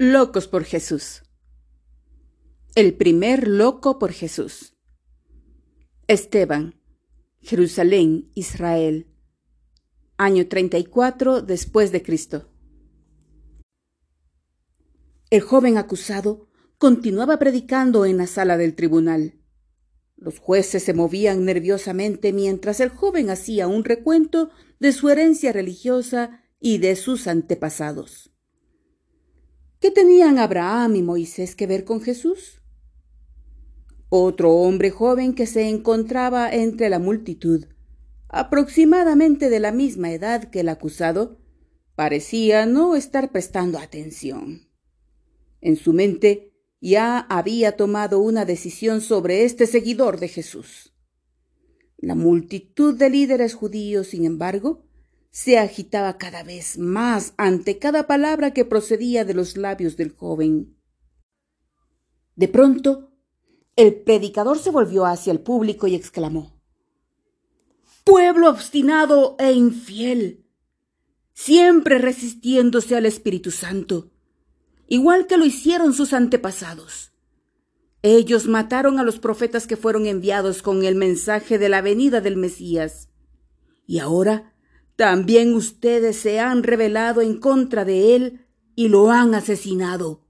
Locos por Jesús. El primer loco por Jesús. Esteban, Jerusalén, Israel. Año 34 después de Cristo. El joven acusado continuaba predicando en la sala del tribunal. Los jueces se movían nerviosamente mientras el joven hacía un recuento de su herencia religiosa y de sus antepasados. ¿Qué tenían Abraham y Moisés que ver con Jesús? Otro hombre joven que se encontraba entre la multitud, aproximadamente de la misma edad que el acusado, parecía no estar prestando atención. En su mente ya había tomado una decisión sobre este seguidor de Jesús. La multitud de líderes judíos, sin embargo, se agitaba cada vez más ante cada palabra que procedía de los labios del joven. De pronto, el predicador se volvió hacia el público y exclamó Pueblo obstinado e infiel, siempre resistiéndose al Espíritu Santo, igual que lo hicieron sus antepasados. Ellos mataron a los profetas que fueron enviados con el mensaje de la venida del Mesías. Y ahora también ustedes se han rebelado en contra de él y lo han asesinado.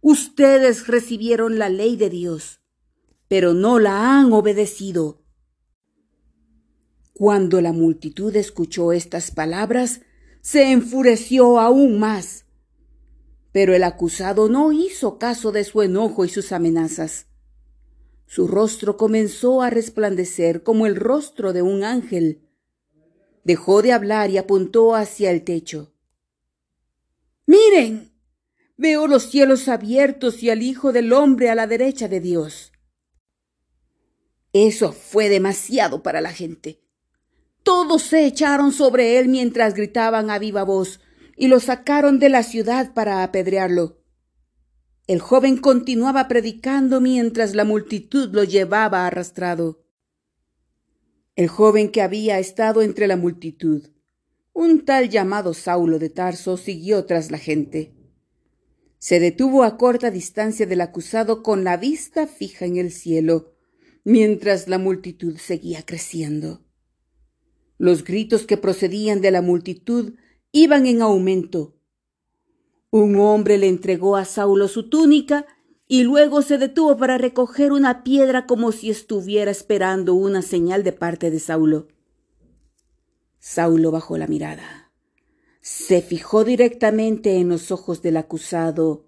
Ustedes recibieron la ley de Dios, pero no la han obedecido. Cuando la multitud escuchó estas palabras, se enfureció aún más. Pero el acusado no hizo caso de su enojo y sus amenazas. Su rostro comenzó a resplandecer como el rostro de un ángel Dejó de hablar y apuntó hacia el techo. Miren, veo los cielos abiertos y al Hijo del Hombre a la derecha de Dios. Eso fue demasiado para la gente. Todos se echaron sobre él mientras gritaban a viva voz y lo sacaron de la ciudad para apedrearlo. El joven continuaba predicando mientras la multitud lo llevaba arrastrado el joven que había estado entre la multitud, un tal llamado Saulo de Tarso, siguió tras la gente. Se detuvo a corta distancia del acusado con la vista fija en el cielo, mientras la multitud seguía creciendo. Los gritos que procedían de la multitud iban en aumento. Un hombre le entregó a Saulo su túnica y luego se detuvo para recoger una piedra como si estuviera esperando una señal de parte de Saulo. Saulo bajó la mirada. Se fijó directamente en los ojos del acusado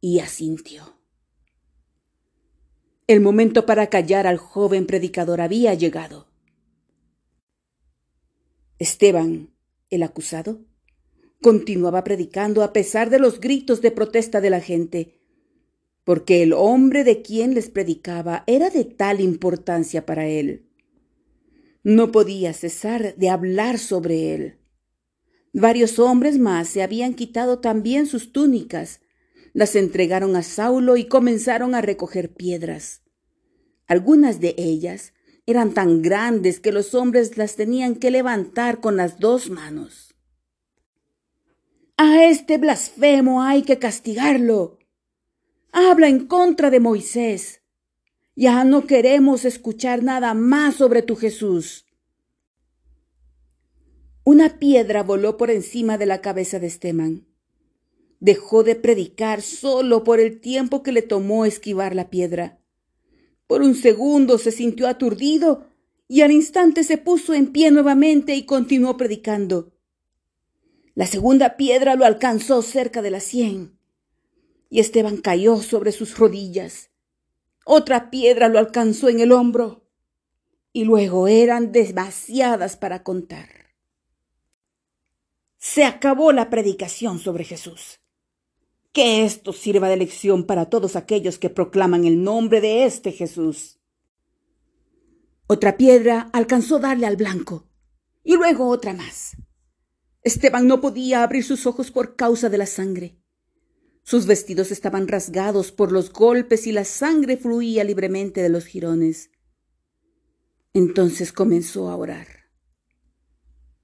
y asintió. El momento para callar al joven predicador había llegado. Esteban, el acusado, continuaba predicando a pesar de los gritos de protesta de la gente porque el hombre de quien les predicaba era de tal importancia para él. No podía cesar de hablar sobre él. Varios hombres más se habían quitado también sus túnicas, las entregaron a Saulo y comenzaron a recoger piedras. Algunas de ellas eran tan grandes que los hombres las tenían que levantar con las dos manos. A este blasfemo hay que castigarlo, habla en contra de Moisés. Ya no queremos escuchar nada más sobre tu Jesús. Una piedra voló por encima de la cabeza de Esteban. Dejó de predicar solo por el tiempo que le tomó esquivar la piedra. Por un segundo se sintió aturdido y al instante se puso en pie nuevamente y continuó predicando. La segunda piedra lo alcanzó cerca de la sien y Esteban cayó sobre sus rodillas. Otra piedra lo alcanzó en el hombro y luego eran demasiadas para contar. Se acabó la predicación sobre Jesús. Que esto sirva de lección para todos aquellos que proclaman el nombre de este Jesús. Otra piedra alcanzó darle al blanco y luego otra más. Esteban no podía abrir sus ojos por causa de la sangre. Sus vestidos estaban rasgados por los golpes y la sangre fluía libremente de los jirones. Entonces comenzó a orar.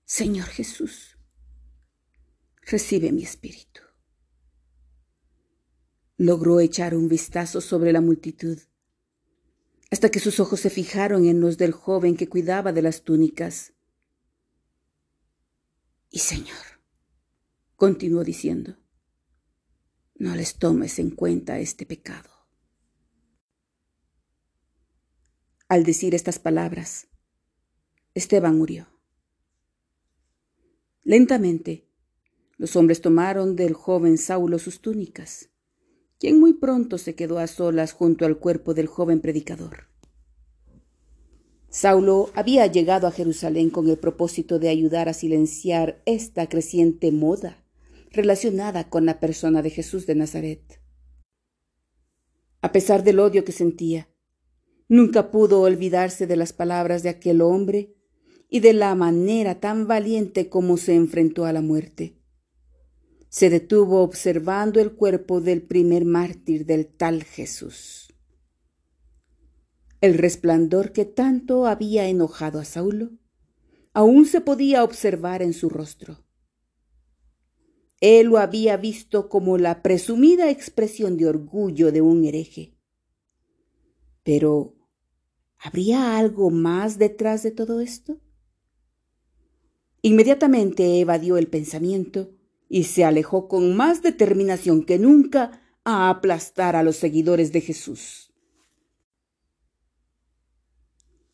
Señor Jesús, recibe mi espíritu. Logró echar un vistazo sobre la multitud, hasta que sus ojos se fijaron en los del joven que cuidaba de las túnicas. Y Señor, continuó diciendo, no les tomes en cuenta este pecado. Al decir estas palabras, Esteban murió. Lentamente, los hombres tomaron del joven Saulo sus túnicas, quien muy pronto se quedó a solas junto al cuerpo del joven predicador. Saulo había llegado a Jerusalén con el propósito de ayudar a silenciar esta creciente moda relacionada con la persona de Jesús de Nazaret. A pesar del odio que sentía, nunca pudo olvidarse de las palabras de aquel hombre y de la manera tan valiente como se enfrentó a la muerte. Se detuvo observando el cuerpo del primer mártir del tal Jesús. El resplandor que tanto había enojado a Saulo aún se podía observar en su rostro. Él lo había visto como la presumida expresión de orgullo de un hereje. Pero, ¿habría algo más detrás de todo esto? Inmediatamente evadió el pensamiento y se alejó con más determinación que nunca a aplastar a los seguidores de Jesús.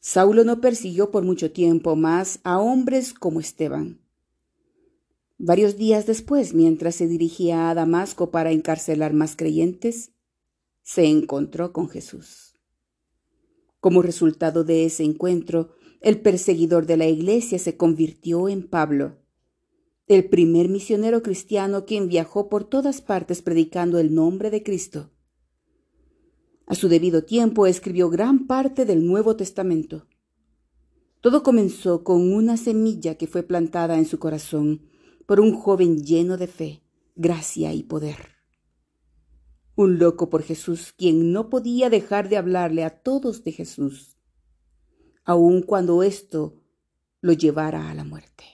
Saulo no persiguió por mucho tiempo más a hombres como Esteban. Varios días después, mientras se dirigía a Damasco para encarcelar más creyentes, se encontró con Jesús. Como resultado de ese encuentro, el perseguidor de la iglesia se convirtió en Pablo, el primer misionero cristiano quien viajó por todas partes predicando el nombre de Cristo. A su debido tiempo escribió gran parte del Nuevo Testamento. Todo comenzó con una semilla que fue plantada en su corazón por un joven lleno de fe, gracia y poder. Un loco por Jesús, quien no podía dejar de hablarle a todos de Jesús, aun cuando esto lo llevara a la muerte.